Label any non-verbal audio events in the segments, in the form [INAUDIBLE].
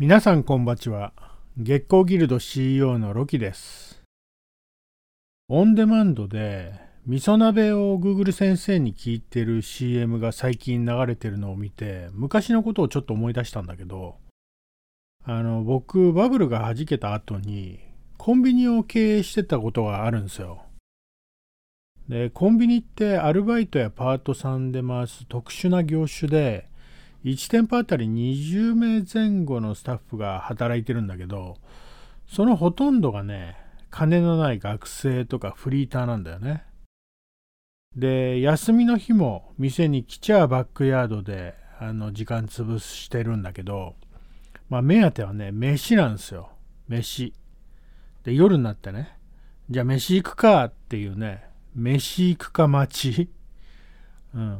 皆さんこんばちは。月光ギルド CEO のロキです。オンデマンドで味噌鍋を Google 先生に聞いてる CM が最近流れてるのを見て昔のことをちょっと思い出したんだけどあの僕バブルが弾けた後にコンビニを経営してたことがあるんですよ。でコンビニってアルバイトやパートさんで回す特殊な業種で1店舗あたり20名前後のスタッフが働いてるんだけどそのほとんどがね金のない学生とかフリーターなんだよね。で休みの日も店に来ちゃバックヤードであの時間潰してるんだけどまあ目当てはね飯なんですよ。飯。で夜になってねじゃあ飯行くかっていうね飯行くか待ち。うん。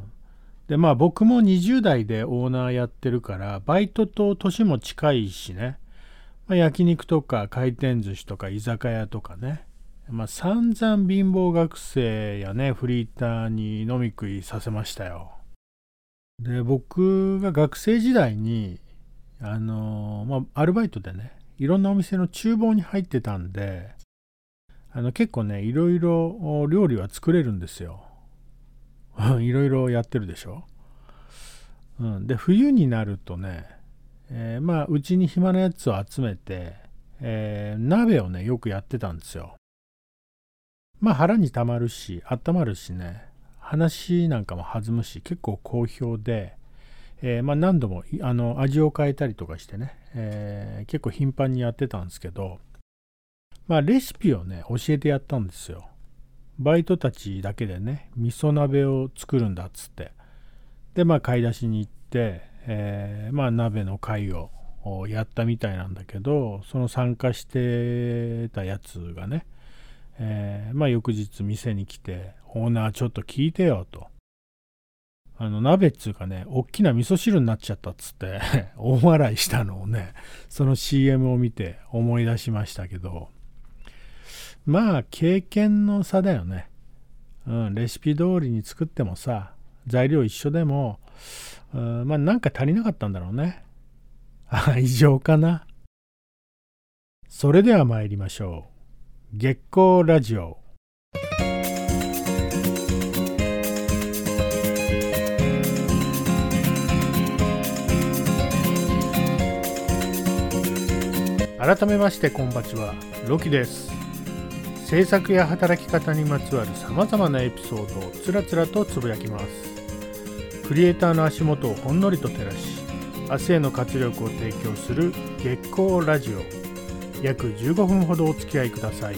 でまあ僕も20代でオーナーやってるからバイトと年も近いしね、まあ、焼肉とか回転寿司とか居酒屋とかね。まあ散々貧乏学生やねフリーターに飲み食いさせましたよ。で僕が学生時代にあのまあアルバイトでねいろんなお店の厨房に入ってたんであの結構ねいろいろ料理は作れるんですよ。[LAUGHS] いろいろやってるでしょ？うん、で冬になるとね、えー、まあうちに暇なやつを集めて、えー、鍋をねよくやってたんですよ。まあ腹にたまるし温まるしね話なんかも弾むし結構好評で、えー、まあ、何度もあの味を変えたりとかしてね、え結構頻繁にやってたんですけどまあレシピをね教えてやったんですよ。バイトたちだけでね味噌鍋を作るんだっつって。でまあ買い出しに行って、えー、まあ鍋の会をやったみたいなんだけどその参加してたやつがね、えー、まあ翌日店に来てオーナーちょっと聞いてよと。あの鍋っつうかね大きな味噌汁になっちゃったっつって [LAUGHS] 大笑いしたのをねその CM を見て思い出しましたけど。まあ経験の差だよね。うん、レシピ通りに作ってもさ、材料一緒でも、うん、まあなんか足りなかったんだろうね。異常かな。それでは参りましょう。月光ラジオ。改めましてこんばちはロキです制作や働き方にまつわるさまざまなエピソードをつらつらとつぶやきます。クリエイターの足元をほんのりと照らし明日への活力を提供する月光ラジオ。約15分ほどお付き合いください。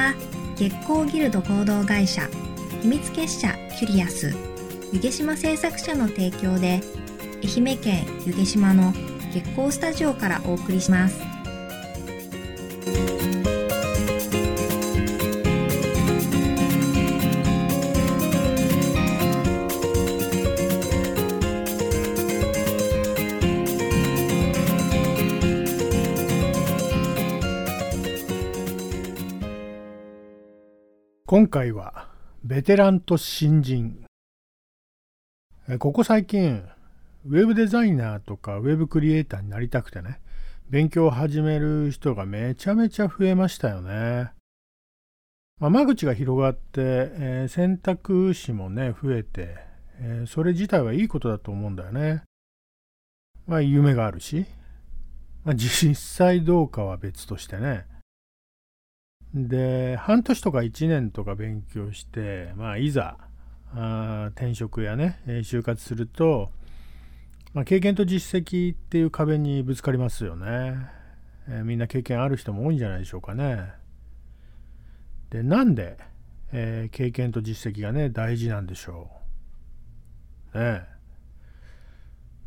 は月光ギルド合同会社秘密結社キュリアス湯毛島製作者の提供で愛媛県湯毛島の月光スタジオからお送りします。今回はベテランと新人ここ最近ウェブデザイナーとかウェブクリエイターになりたくてね勉強を始める人がめちゃめちゃ増えましたよね。まあ、間口が広がって、えー、選択肢もね増えて、えー、それ自体はいいことだと思うんだよね。まあ夢があるし、まあ、実際どうかは別としてね。で半年とか1年とか勉強して、まあ、いざあ転職やね就活すると、まあ、経験と実績っていう壁にぶつかりますよね、えー、みんな経験ある人も多いんじゃないでしょうかね。でなんで、えー、経験と実績がね大事なんでしょう。ね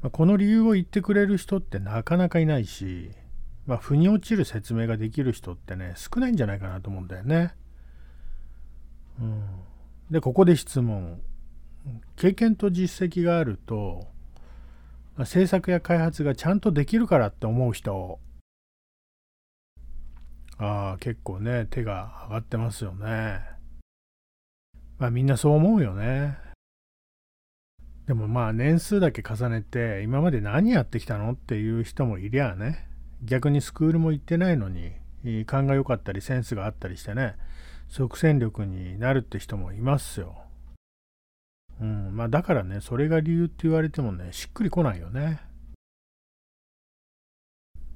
まあ、この理由を言ってくれる人ってなかなかいないしまあ、腑に落ちる説明ができる人ってね、少ないんじゃないかなと思うんだよね。うん、で、ここで質問。経験と実績があると、制作や開発がちゃんとできるからって思う人。ああ結構ね手が上がってますよね。まあみんなそう思うよね。でもまあ年数だけ重ねて今まで何やってきたのっていう人もいりゃあね。逆にスクールも行ってないのに勘が良かったりセンスがあったりしてね即戦力になるって人もいますよ。うん、まあだからねそれが理由って言われてもねしっくりこないよね。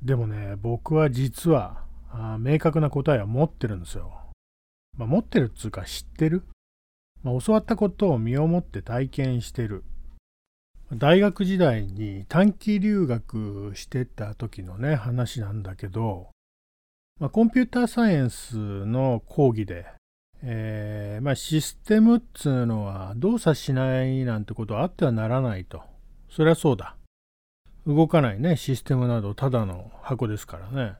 でもね僕は実はあ明確な答えは持ってるんですよ。まあ、持ってるっつうか知ってる、まあ、教わったことを身をもって体験してる。大学時代に短期留学してた時のね話なんだけど、まあ、コンピューターサイエンスの講義で、えー、まあ、システムっつうのは動作しないなんてことはあってはならないと。そりゃそうだ。動かないねシステムなどただの箱ですからね。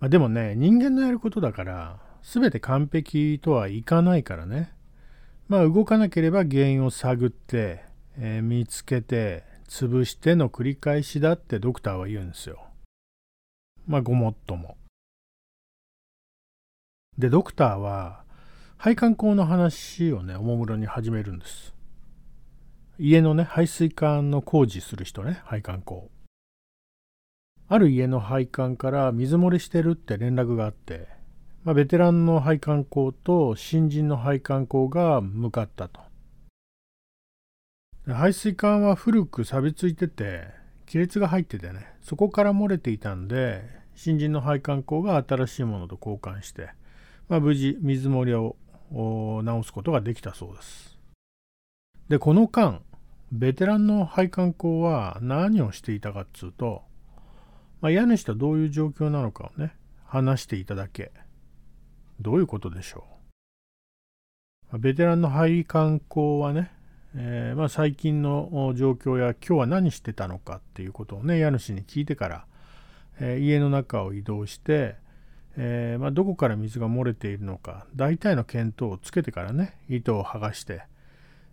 まあ、でもね人間のやることだから全て完璧とはいかないからね。まあ、動かなければ原因を探って、えー、見つけて、潰しての繰り返しだってドクターは言うんですよ。まあ、ごもっとも。で、ドクターは、配管工の話をね、おもむろに始めるんです。家のね、排水管の工事する人ね、配管工。ある家の配管から水漏れしてるって連絡があって、まあ、ベテランの配管工と新人の配管工が向かったと。排水管は古く錆びついてて亀裂が入っててねそこから漏れていたんで新人の配管工が新しいものと交換して、まあ、無事水漏れを直すことができたそうです。でこの間ベテランの配管工は何をしていたかっつうと、まあ、家主とどういう状況なのかをね話していただけどういうことでしょう？ベテランの配管工はね、えー、まあ、最近の状況や今日は何してたのかっていうことをね家主に聞いてから、えー、家の中を移動して、えー、まあ、どこから水が漏れているのか大体の見当をつけてからね糸を剥がして、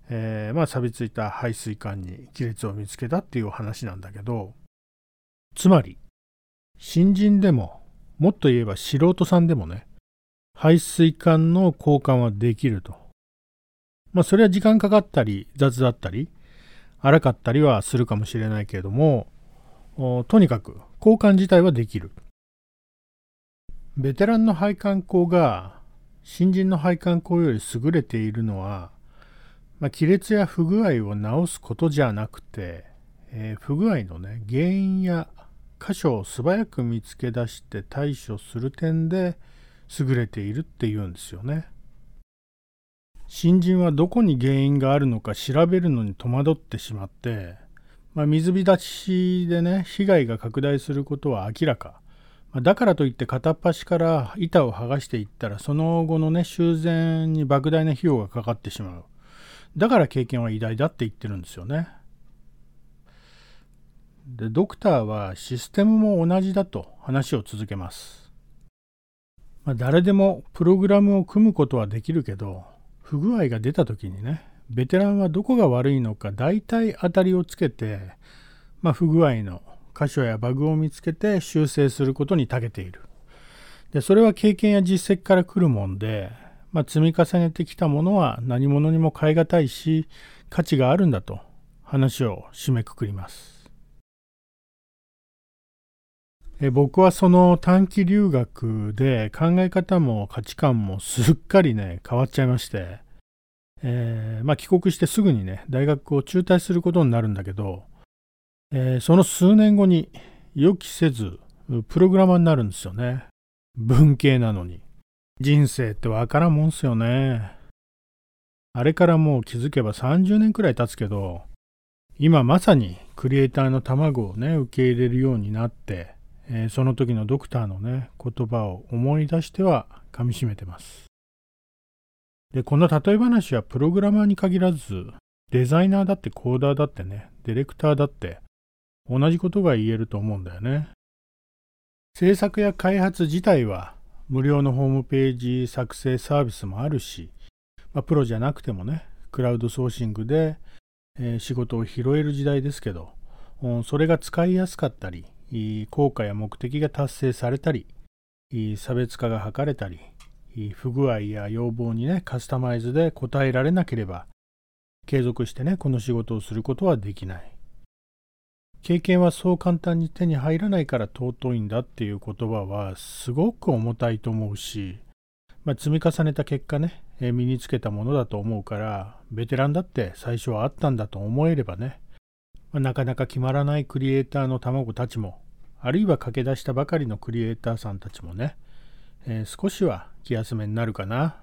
えまあ、錆びついた排水管に亀裂を見つけたっていう話なんだけどつまり新人でももっと言えば素人さんでもね排水管の交換はできると。まあそれは時間かかったり雑だったり荒かったりはするかもしれないけれどもとにかく交換自体はできる。ベテランの配管工が新人の配管工より優れているのは、まあ、亀裂や不具合を直すことじゃなくて、えー、不具合のね原因や箇所を素早く見つけ出して対処する点で優れているっていうんですよね。新人はどこに原因があるのか調べるのに戸惑ってしまって、まあ、水浸しでね被害が拡大することは明らかま。だからといって片っ端から板を剥がしていったらその後のね修繕に莫大な費用がかかってしまう。だから経験は偉大だって言ってるんですよね。でドクターはシステムも同じだと話を続けます。まあ、誰でもプログラムを組むことはできるけど不具合が出た時にねベテランはどこが悪いのか大体当たりをつけて、まあ、不具合の箇所やバグを見つけて修正することに長けている。でそれは経験や実績から来るもんで、まあ、積み重ねてきたものは何者にも代え難いし価値があるんだと話を締めくくります。僕はその短期留学で考え方も価値観もすっかりね変わっちゃいまして、えー、まあ、帰国してすぐにね大学を中退することになるんだけど、えー、その数年後に予期せずプログラマーになるんですよね。文系なのに。人生ってわからんもんすよね。あれからもう気づけば30年くらい経つけど今まさにクリエイターの卵をね受け入れるようになってえー、その時のドクターのね言葉を思い出してはかみしめてます。でこの例え話はプログラマーに限らずデザイナーだってコーダーだってねディレクターだって同じことが言えると思うんだよね。制作や開発自体は無料のホームページ作成サービスもあるし、まあ、プロじゃなくてもねクラウドソーシングで、えー、仕事を拾える時代ですけど、うんそれが使いやすかったり、効果や目的が達成されたり、差別化が図れたり、不具合や要望にね、カスタマイズで応えられなければ、継続してね、この仕事をすることはできない。経験はそう簡単に手に入らないから尊いんだっていう言葉はすごく重たいと思うし、まあ、積み重ねた結果ね、え身につけたものだと思うから、ベテランだって最初はあったんだと思えればね、まあ、なかなか決まらないクリエイターの卵たちも、あるいは駆け出したばかりのクリエイターさんたちもね、えー、少しは気休めになるかな。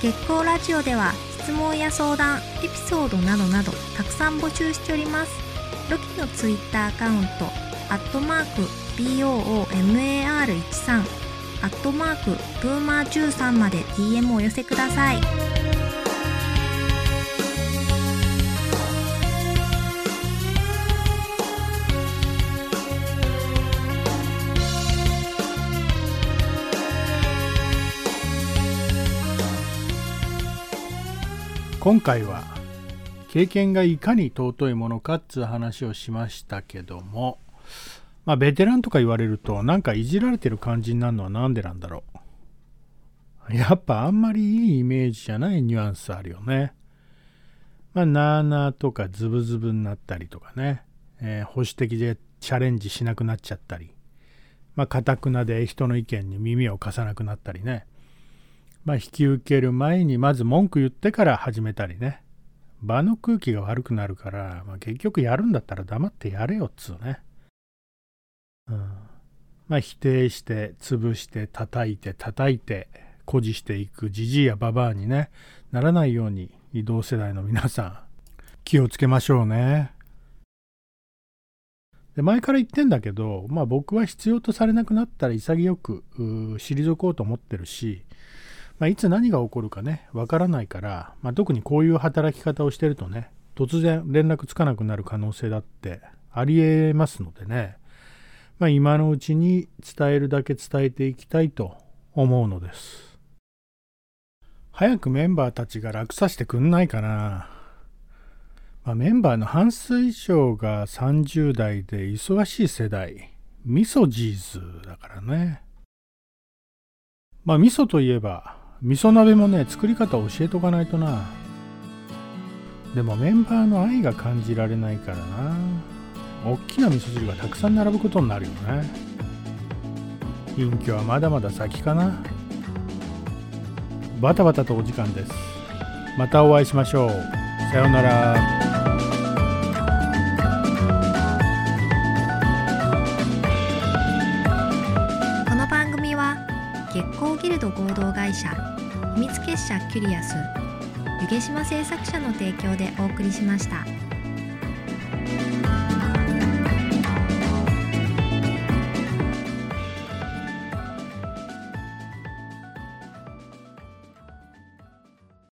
月光ラジオでは質問や相談エピソードなどなどたくさん募集しておりますロキのツイッターアカウントアットマーク BOOMAR13 アットマークブーマー13まで DM をお寄せください今回は経験がいかに尊いものかっつう話をしましたけどもまあベテランとか言われるとなんかいじられてる感じになるのはなんでなんだろう。やっぱあんまりいいイメージじゃないニュアンスあるよね。まあなーなーとかズブズブになったりとかね、えー、保守的でチャレンジしなくなっちゃったり。まあかたくなで人の意見に耳を貸さなくなったりね。まあ、引き受ける前にまず文句言ってから始めたりね。場の空気が悪くなるから、まあ、結局やるんだったら黙ってやれよっつうね。まあ、否定して、潰して、叩いて、叩いて、誇示していくじじいやばばあにね、ならないように、移動世代の皆さん、気をつけましょうね。で前から言ってんだけど、まあ僕は必要とされなくなったら潔く退こうと思ってるし、まあ、いつ何が起こるかね、わからないから、まあ、特にこういう働き方をしてるとね、突然連絡つかなくなる可能性だってありえますのでね、まあ、今のうちに伝えるだけ伝えていきたいと思うのです。早くメンバーたちが楽させてくんないかな。まあ、メンバーの半数以上が30代で忙しい世代、ミソジーズだからね。まあ、味噌といえば、味噌鍋もね作り方を教えとかないとなでもメンバーの愛が感じられないからな大きな味噌汁がたくさん並ぶことになるよね。隠居はまだまだ先かな。バタバタとお時間です。またお会いしましょう。さようなら。ギルド合同会社秘密結社キュリアス湯毛島製作者の提供でお送りしました。